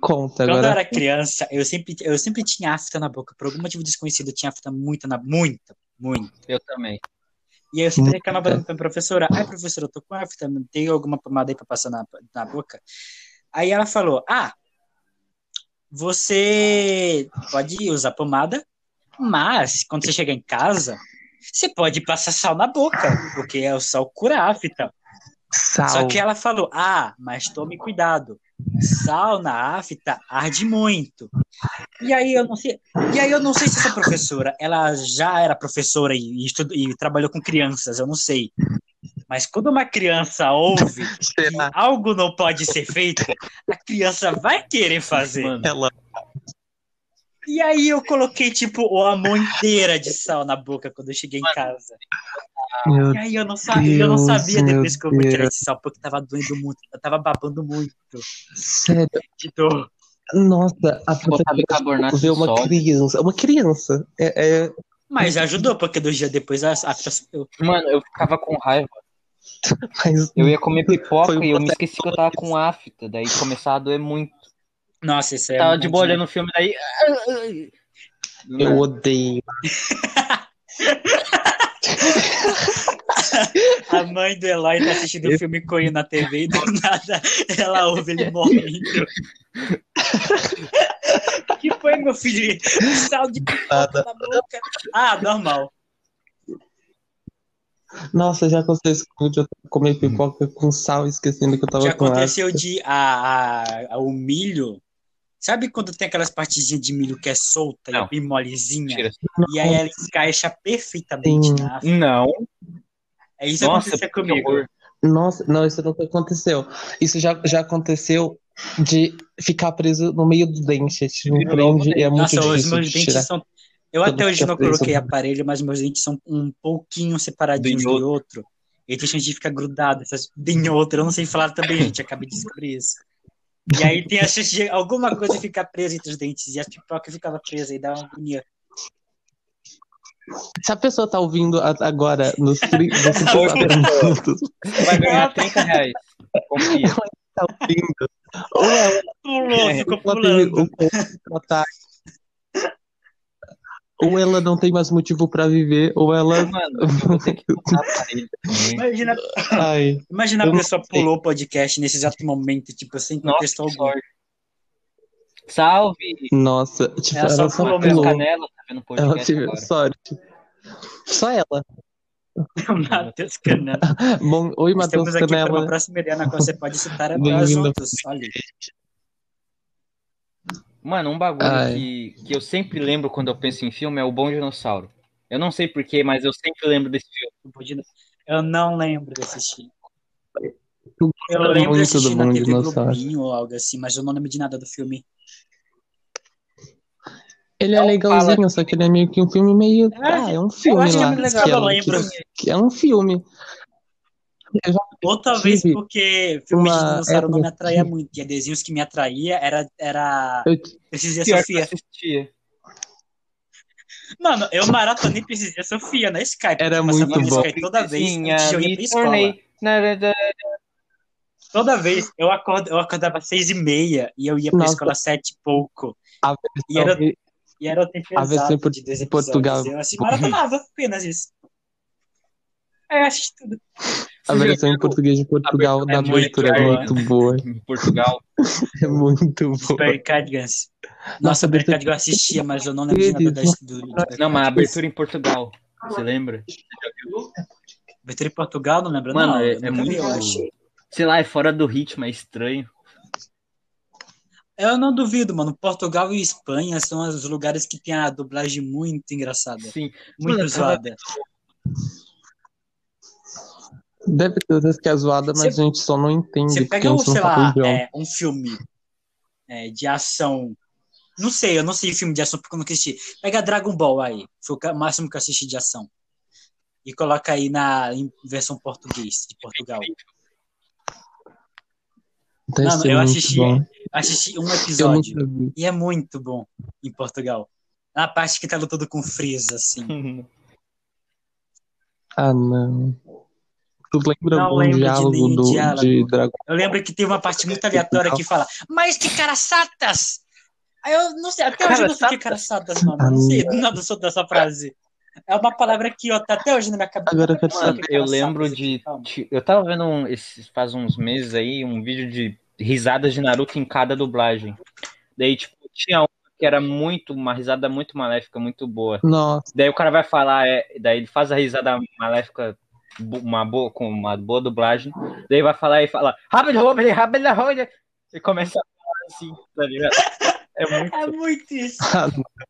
Conta Quando eu agora. era criança, eu sempre, eu sempre tinha afta na boca. Por algum motivo desconhecido, eu tinha afta muito na muita, muito. eu também. E aí eu sempre reclamava pra professora. Ai, professora, eu tô com afta, tem alguma pomada aí pra passar na, na boca? Aí ela falou, ah, você pode usar pomada, mas quando você chegar em casa, você pode passar sal na boca, porque é o sal cura a afta. Sal. Só que ela falou: Ah, mas tome cuidado. Sal na afta arde muito. E aí eu não sei. E aí eu não sei se essa professora, ela já era professora e, estu- e trabalhou com crianças, eu não sei. Mas quando uma criança ouve que algo não pode ser feito, a criança vai querer fazer. Mano, Ela. E aí eu coloquei, tipo, a mão inteira de sal na boca quando eu cheguei em casa. Meu E aí eu não, sa eu não Deus, sabia depois que eu vou tirar Deus. esse sal, porque tava doendo muito, eu tava babando muito Sério. de dor. Nossa, a vê de uma sódio. criança. Uma criança. É, é- Mas ajudou, porque dois dias depois a afta sumiu. Mano, eu ficava com raiva. mas Eu ia comer pipoca e eu me esqueci que eu tava com afta. Daí começava a doer muito. Nossa, isso é. tava de boa olhando o filme, daí. Eu odeio. A mãe do Eloy tá assistindo o filme Coelho na TV e do nada ela ouve ele morrendo. O que foi, meu filho? Sal de pipoca na boca. Ah, normal. Nossa, já aconteceu comigo de eu comer pipoca com sal, esquecendo que eu tava Já com aconteceu ácido. de a, a- a- o milho. Sabe quando tem aquelas partezinhas de milho que é solta Não. e bem molezinha? E aí ela encaixa perfeitamente Sim. na afta. Não. É isso que Nossa, aconteceu que comigo. horror. Nossa, não, isso nunca aconteceu. Isso já, já aconteceu de ficar preso no meio do dente. Tipo, me prende e é muito Nossa, os difícil meus de dentes tirar. são. Eu até hoje fica não preso. coloquei aparelho, mas meus dentes são um pouquinho separadinhos Do do outro. E tem chance de ficar grudado, essas em outro. Eu não sei falar também, gente. Acabei de descobrir isso. E aí tem a chance de alguma coisa ficar presa entre os dentes. E a pipoca ficava presa e dá uma agonia. Se a pessoa tá ouvindo agora nos, tri- nos 54 minutos, Vai ganhar 30 reais. Confia. tá ouvindo, ou ela Pulou, É, ficou ela tem pulando. o ataque, ou ela não tem mais motivo pra viver, ou ela. Mano, eu vou ter que botar aparelho também. Imagina, Ai, imagina Eu a pessoa pulou o podcast nesse exato momento, tipo, sem contexto algum. Salve! nossa, tipo, Ela ela, só pulou Minhas pulou. canelas, tá vendo o Ela podcast teve agora. sorte. Só ela. Matheus Canela. Bom, oi, Matheus Estamos aqui para uma Canela. próxima ideia na qual você pode citar a Bem-vindo. juntos. Olha. Mano, um bagulho Ai. que, que eu sempre lembro quando eu penso em filme é o Bom Dinossauro. Eu não sei porquê, mas eu sempre lembro desse filme. Eu não lembro desse filme. Eu Eu lembro de muito assistir do na Bom TV Dinossauro. Globinho ou algo assim, mas eu não lembro de nada do filme. Ele é Não legalzinho, fala- só que ele é meio que um filme meio. Ah, é um filme acho que é lá. muito legal, que eu ela- lembro. que- que é um filme. Eu já Ou talvez tive porque filmes de uma dinossauro não me atraía muito. E desenhos que me atraía era, era eu- que Sofia. assistia. Mano, eu maratonei Precisa Sofia na Skype. Era passava muito bom. Skype toda vez de eu me pra escola. Toda vez eu, acordo, eu acordava às seis e meia e eu ia pra Nossa. escola às sete e pouco. A E era, e era o tempo A versão de 10 em Portugal. Eu assim, maratonava apenas isso. Aí eu assisti tudo. A versão em português de Portugal da é muito abertura é muito boa. Em Portugal. É muito boa. Super Cardigans. Nossa, abertura- Cardigans eu assistia, mas eu não lembro de nada da, do, do Não, mas a abertura em Portugal. Você lembra? Abertura em Portugal, não lembro Mano, não. é, é vi, muito. Sei lá, é fora do ritmo, é estranho. Eu não duvido, mano. Portugal e Espanha são os lugares que tem a dublagem muito engraçada. Sim. Muito Mano, eu tava- zoada. Deve ter outras que é zoada, mas Você- a gente só não entende. Você pega, um, não sei sabe lá, é, um filme é, de ação. Não sei, eu não sei filme de ação porque eu nunca assisti. Pega Dragon Ball aí. Foi o máximo que eu assisti de ação. E coloca aí na em versão português de Portugal. Deve Mano, ser eu assisti, bom. assisti um episódio. E é muito bom em Portugal. Na parte que tá lutando com Freeza, assim. Ah, não. Tu lembra Não de diálogo nenhum do, diálogo. de Dragon Eu lembro que tem uma parte muito aleatória que fala, mas que caraçatas! Aí eu não sei, até hoje eu não sei o que é caraçatas, mano. Eu não sei, nada eu sou dessa frase. É uma palavra que ó, tá até hoje na minha cabeça. Agora eu quero Mano, que eu lembro de. de- Eu tava vendo um, esses, faz uns meses aí um vídeo de risadas de Naruto em cada dublagem. Daí, tipo, tinha uma que era muito, uma risada muito maléfica, muito boa. Nossa, Daí o cara vai falar, é, daí ele faz a risada maléfica, uma boa, com uma boa dublagem. Daí vai falar e fala, rápido, rápido, rápido, rápido. E começa a falar assim, tá ligado? É muito. É muito isso.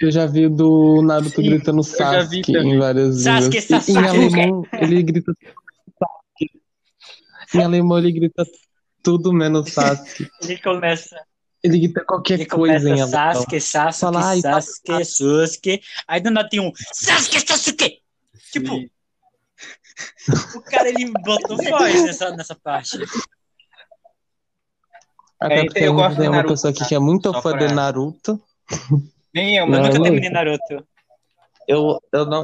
Eu já vi do Naruto Sim, gritando Sasuke em várias Sasuke, línguas. E Em Sasuke. alemão, ele grita Sasuke. Em alemão, ele grita tudo menos Sasuke. Ele começa, Ele grita qualquer ele coisa em. Sasuke, Sasuke, Fala, ai, Sasuke, Sasuke. Aí do nada tem um Sasuke, Sasuke. Tipo, Sim. o cara ele botou voz nessa, nessa parte. Até É, porque eu gosto tem uma Naruto, pessoa aqui tá? que é muito Só fã pra- de Naruto. Nem eu, Não, mano. Nunca não. terminei Naruto. Eu, eu não,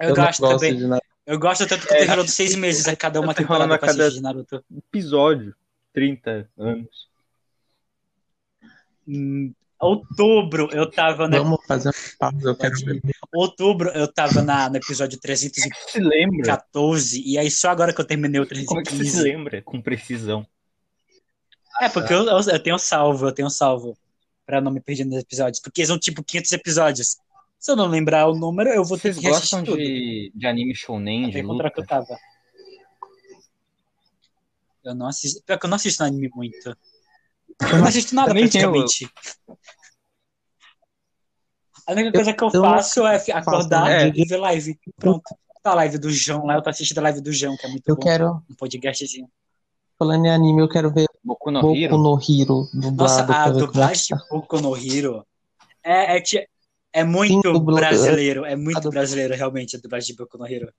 Eu, eu não gosto gosto também. de Naruto. Eu gosto tanto que eu É, tenho seis meses a cada uma temporada pra cada- assistir Naruto. Episódio, 30 anos. Outubro eu tava na Vamos fazer uma pausa, eu quero ver. outubro eu tava na, no episódio Como é 314 que se lembra? e aí só agora que eu terminei o Como é que você se 315. lembra com precisão? É, porque eu, eu, eu tenho salvo, eu tenho salvo pra não me perder nos episódios, porque são tipo 500 episódios. Se eu não lembrar o número, eu vou ter Vocês que gostam tudo. de, de anime shounen, Até de encontrar que eu luta? tava. Eu não assisto. Pior que eu não assisto anime muito. Eu não assisto nada eu. praticamente. A única coisa que eu, eu faço é acordar É. e ver live. Pronto. Tá a live do João lá, eu tô assistindo a live do João, que é muito Eu bom. quero, Um podcastzinho. falando em anime, eu quero ver Boku no Boku Hero? no Nossa, dublado. a como é dublagem de Boku no Hero é, é, é muito Sim, brasileiro. É muito brasileiro, realmente, a dublagem de Boku no Hero.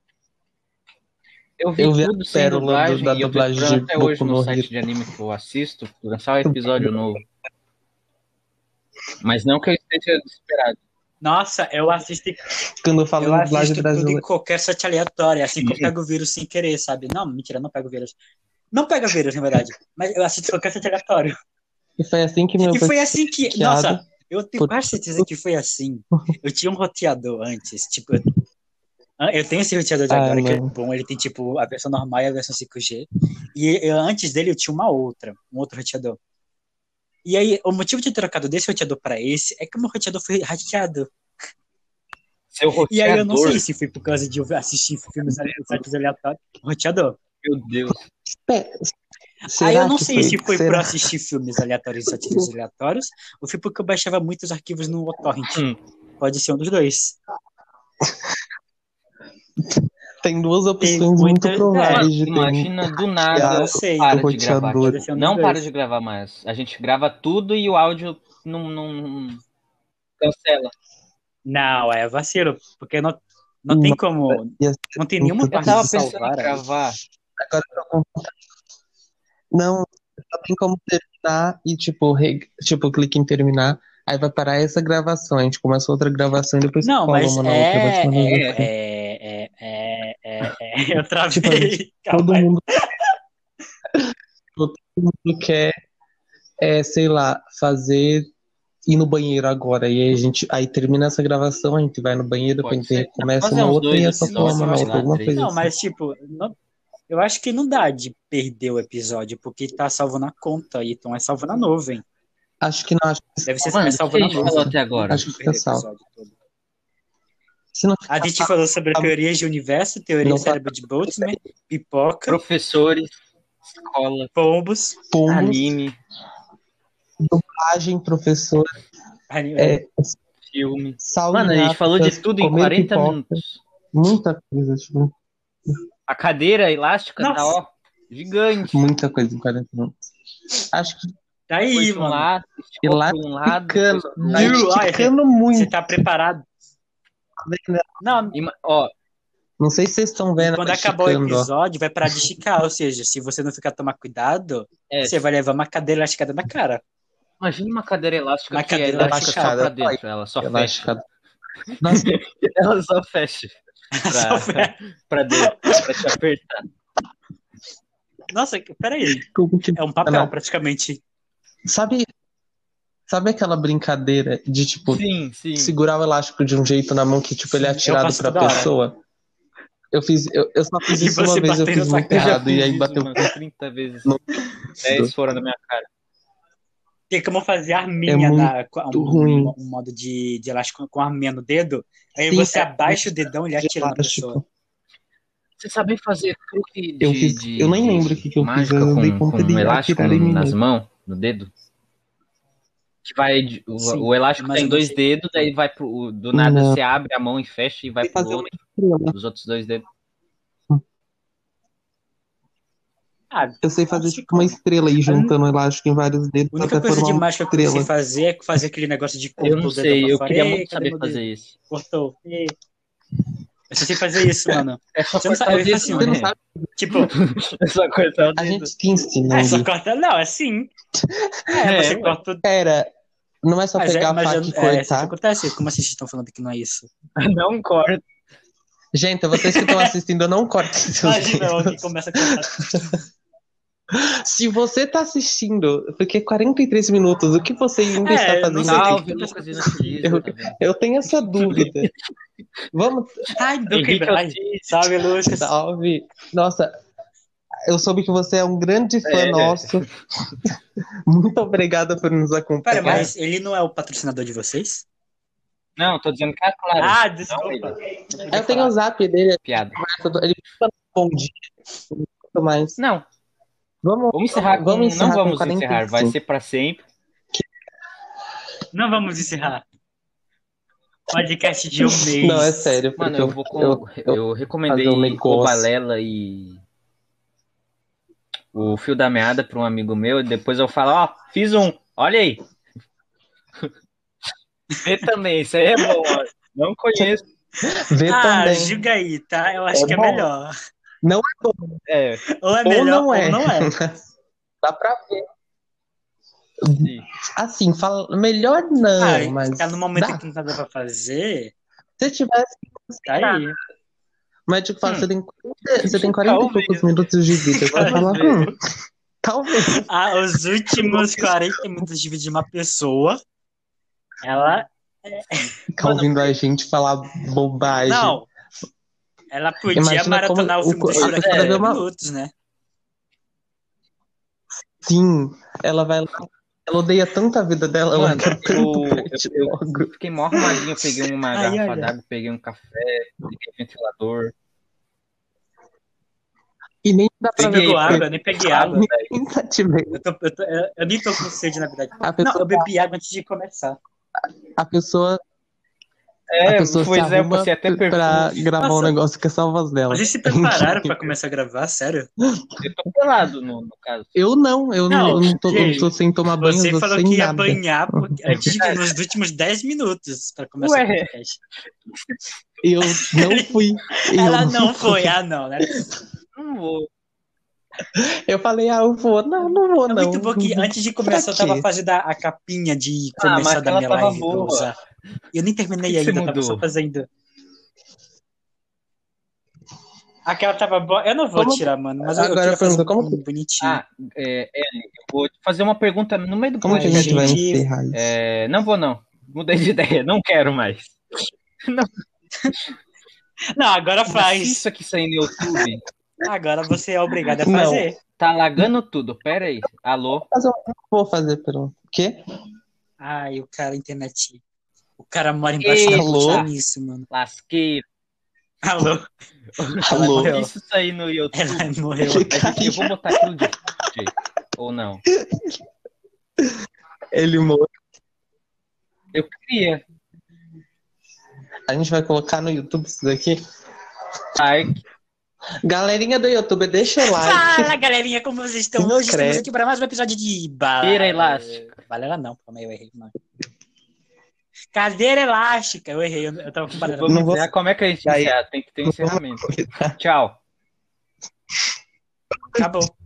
Eu vi Eu vi tudo sem dublagem da e eu dublagem de até hoje no no site Hero. de anime que eu assisto lançar um episódio novo. Mas não que eu esteja desesperado. Nossa, eu assisti Quando eu falo Eu dublagem assisto tudo em brasileira. qualquer site aleatório, assim que eu pego o vírus sem querer, sabe? Não, mentira, não pego vírus. Não pega vírus, na verdade. Mas eu assisto qualquer site aleatório. E foi assim que meu E foi assim que. Nossa, eu tenho por- quase certeza que foi assim. Eu tinha um roteador antes, tipo. eu- Eu tenho esse roteador de Ah, agora, que é bom. Ele tem, tipo, a versão normal e a versão 5G. E eu- antes dele eu tinha uma outra, um outro roteador. E aí, o motivo de ter trocado desse roteador pra esse é que o meu roteador foi hackeado. Seu E aí eu não roteador, sei se foi por causa de eu assistir filmes sites aleatórios. Roteador. meu Deus. É, Aí eu não sei se foi será? assistir filmes aleatórios em sites aleatórios ou foi porque eu baixava muitos arquivos no torrent. Hum. Pode ser um dos dois. Tem duas opções Tem muito prováveis de ter. Imagina do nada. hackeado Eu sei. Para de gravar. dos Não para de gravar mais. A gente grava tudo e o áudio não, não cancela. Não, é vacilo, porque não, não tem como. Não tem nenhuma parte de salvar. gravar. Agora eu tô com. Não, só tem como terminar e, tipo, re... tipo, clique em terminar. Aí vai parar essa gravação. A gente começa outra gravação e depois Não, mas na outra. é, é. É, é, é. Eu travei. Tipo, Todo mundo. todo mundo quer é, sei lá, fazer ir no banheiro agora. E aí a gente aí termina essa gravação, a gente vai no banheiro, Pode a gente ser. começa Fazer uma outra dois e essa forma, uma outra, alguma coisa Não, assim. mas tipo, não- eu acho que não dá de perder o episódio, porque tá salvo na conta, então é salvo na nuvem. Acho que não, acho que, Deve ser Mano, é salvo a na gente falou nuvem. até agora? acho que fica Perder o salvo. episódio todo. A gente falou sobre teorias de universo, teoria Não cérebro de Boltzmann, pipoca, Professores, escola, pombos, pombos, anime, dublagem, professor, anime. é, filme. sauna Mano, a gente falou de tudo em comer 40 pipoca, minutos. Muita coisa, tipo, A cadeira elástica tá, Nossa. ó, gigante. muita coisa em 40 minutos. Acho que Tá aí, Foi pra um mano. lado, lá um lado. ficando, depois- tá esticando Você muito. tá preparado? Não, Ó, Não sei se vocês estão vendo, quando acabar o esticando, ó. episódio, vai parar de esticar. Ou seja, se você não ficar tomar cuidado, é, você vai levar uma cadeira esticada na cara. imagina uma cadeira elástica Uma que é cadeira elástica só pra dentro. Ela só Ela fecha. Nossa, Ela só fecha. Só Pra, pra dentro, pra te apertar. Nossa, peraí. que- É um papel, praticamente. Sabe, sabe aquela brincadeira de, tipo, Sim, sim. segurar o elástico de um jeito na mão que, tipo, ele é Sim, eu atirado pra hora. pessoa? Eu fiz, eu, eu só fiz E isso uma você vez, eu fiz muito errado, e aí bateu. umas 30 vezes. Não. 10 foram na minha cara. Tem como fazer arminha É na, um, ruim. um modo de, de elástico com arminha no dedo. Aí Sim, você é abaixa o dedão e ele atira na pessoa. Você sabe fazer truque de, Eu fiz- de- eu nem de lembro o que que eu fiz, eu dei com, conta com de um elástico nas mãos, no dedo? Que vai, o, Sim, o elástico tem dois dedos, daí vai pro, do nada Não. você abre a mão e fecha e vai pro fazer outro, os outros dois dedos. Ah, Eu sei fazer, tipo, uma estrela e juntando o elástico em vários dedos a única até coisa de formar uma mágica que eu sei estrela. fazer é fazer aquele negócio de cortar Eu não sei, eu queria muito saber fazer isso. Cortou. Ei. Eu só sei fazer isso, mano. É só Você não sabe, o eu dedo, faço, Você não né? sabe, Tipo, É só cortar o a dedo. gente te ensina, é só cortar. Não, é assim. É, É, você ué. corta o Pera, não é só Mas, pegar é, a faca eu- e é, isso que cortar? acontece. Como assim vocês estão falando que não é isso? Não corta. Gente, vocês que estão assistindo, eu não corte seus Imagina dedos. começa a cortar. Se você tá assistindo, porque 43 minutos, o que você ainda É, está fazendo que aqui? Eu- tá? Eu tenho essa dúvida. Vamos, Ai, do. Otis. Salve, Lucas. salve. Nossa, eu soube que você é um grande fã É. nosso. Muito obrigada por nos Pera, acompanhar. mas ele não é o patrocinador de vocês? Não, tô dizendo que é claro. Ah, desculpa. Eu tenho o zap dele, Piada. ele fica bom dia. Muito mais. Não, Vamos, vamos encerrar com... vamos encerrar não vamos 45. encerrar, vai ser pra sempre. Não vamos encerrar. Podcast de um mês. Não, é sério. Mano, eu vou com... eu- eu, eu- recomendei um negócio. Cobalela e o Fio da Meada para um amigo meu, e depois eu falo, ó, fiz um, olha aí. Vê também, isso aí é bom, ó. Não conheço. Vê Ah, também. julga aí, tá? Eu acho É que é bom. melhor. É, Ou é Ou melhor não ou é. não é. Dá pra ver. sim. Assim, fala, melhor não, Ah, mas tá no momento dá. que não tá dando pra fazer, se tivesse, tá aí. Mas tipo, fala, Hum. você tem 40, você tem 40 e poucos minutos de vida. Você vai falar, hum, talvez. Ah, os últimos 40 minutos de vídeo de uma pessoa, ela Ficar ouvindo a gente falar bobagem. Não. Ela podia Imagina maratonar como o filme do o- Shrek em vê uma- minutos, né? Sim, ela vai lá. Ela odeia tanto a vida dela, ela Mano, quer eu, tanto eu, eu logo. fiquei mó arrumadinho, eu peguei uma Ai, garrafa d'água, peguei um café, peguei ventilador. E nem dá pra Peguei, ver. água, eu nem peguei água. Nem tá te. Eu, tô- eu tô- eu- eu nem tô com sede, na verdade. A Não, pessoa, eu bebi água antes de começar. a pessoa, a É, pessoa se pois é, eu arruma passei até pra gravar um Nossa. negócio que é só a voz dela. Vocês se prepararam pra começar a gravar, sério? Eu tô pelado, no, no caso. Eu não, eu não, Não, eu não tô, tô sem tomar banho, Você falou sem que ia nada. banhar porque- antes de nos últimos 10 minutos pra começar Ué. o podcast. Eu não fui. Eu Ela não foi, ah, não, né? Não vou. Eu falei, ah, eu vou. Não, não vou, É não. muito bom que antes de começar eu tava fazendo a, a capinha de Ah, começar mas da minha live pra boa. Eu nem terminei O que que ainda, você tava só fazendo. Aquela tava boa. Eu não vou Como- tirar, mano, mas eu Agora queria fazer pergunta, como um bonitinho. Ah, é, Ellen, eu vou te fazer uma pergunta no meio do Como que a gente vai encerrar isso? É, não vou, não. Mudei de ideia, não quero mais. Não, agora Mas se faz. isso aqui sair no YouTube, Agora você é obrigado a Não. fazer. tá lagando tudo. Pera aí. Alô? Mas eu não vou fazer pelo quê? Ai, o cara, internet. O cara mora embaixo da ponte nisso, mano. Lasqueiro. Alô? Alô? morreu. Isso sair no YouTube, Ela morreu. a gente- eu vou botar aquilo de jeito. Ou não? Ele morreu. Eu queria. A gente vai colocar no YouTube isso daqui. Like. Galerinha do YouTube, deixa o like. Fala, galerinha, como vocês estão? Hoje estamos aqui para mais um episódio de ba... Cadeira elástica. Balela não, calma aí, eu errei. Não. Cadeira elástica, eu errei, eu, eu tava com balela. Vamos Não vou-. Como é que a gente encerra? Tem que ter um encerramento. Tchau. Acabou.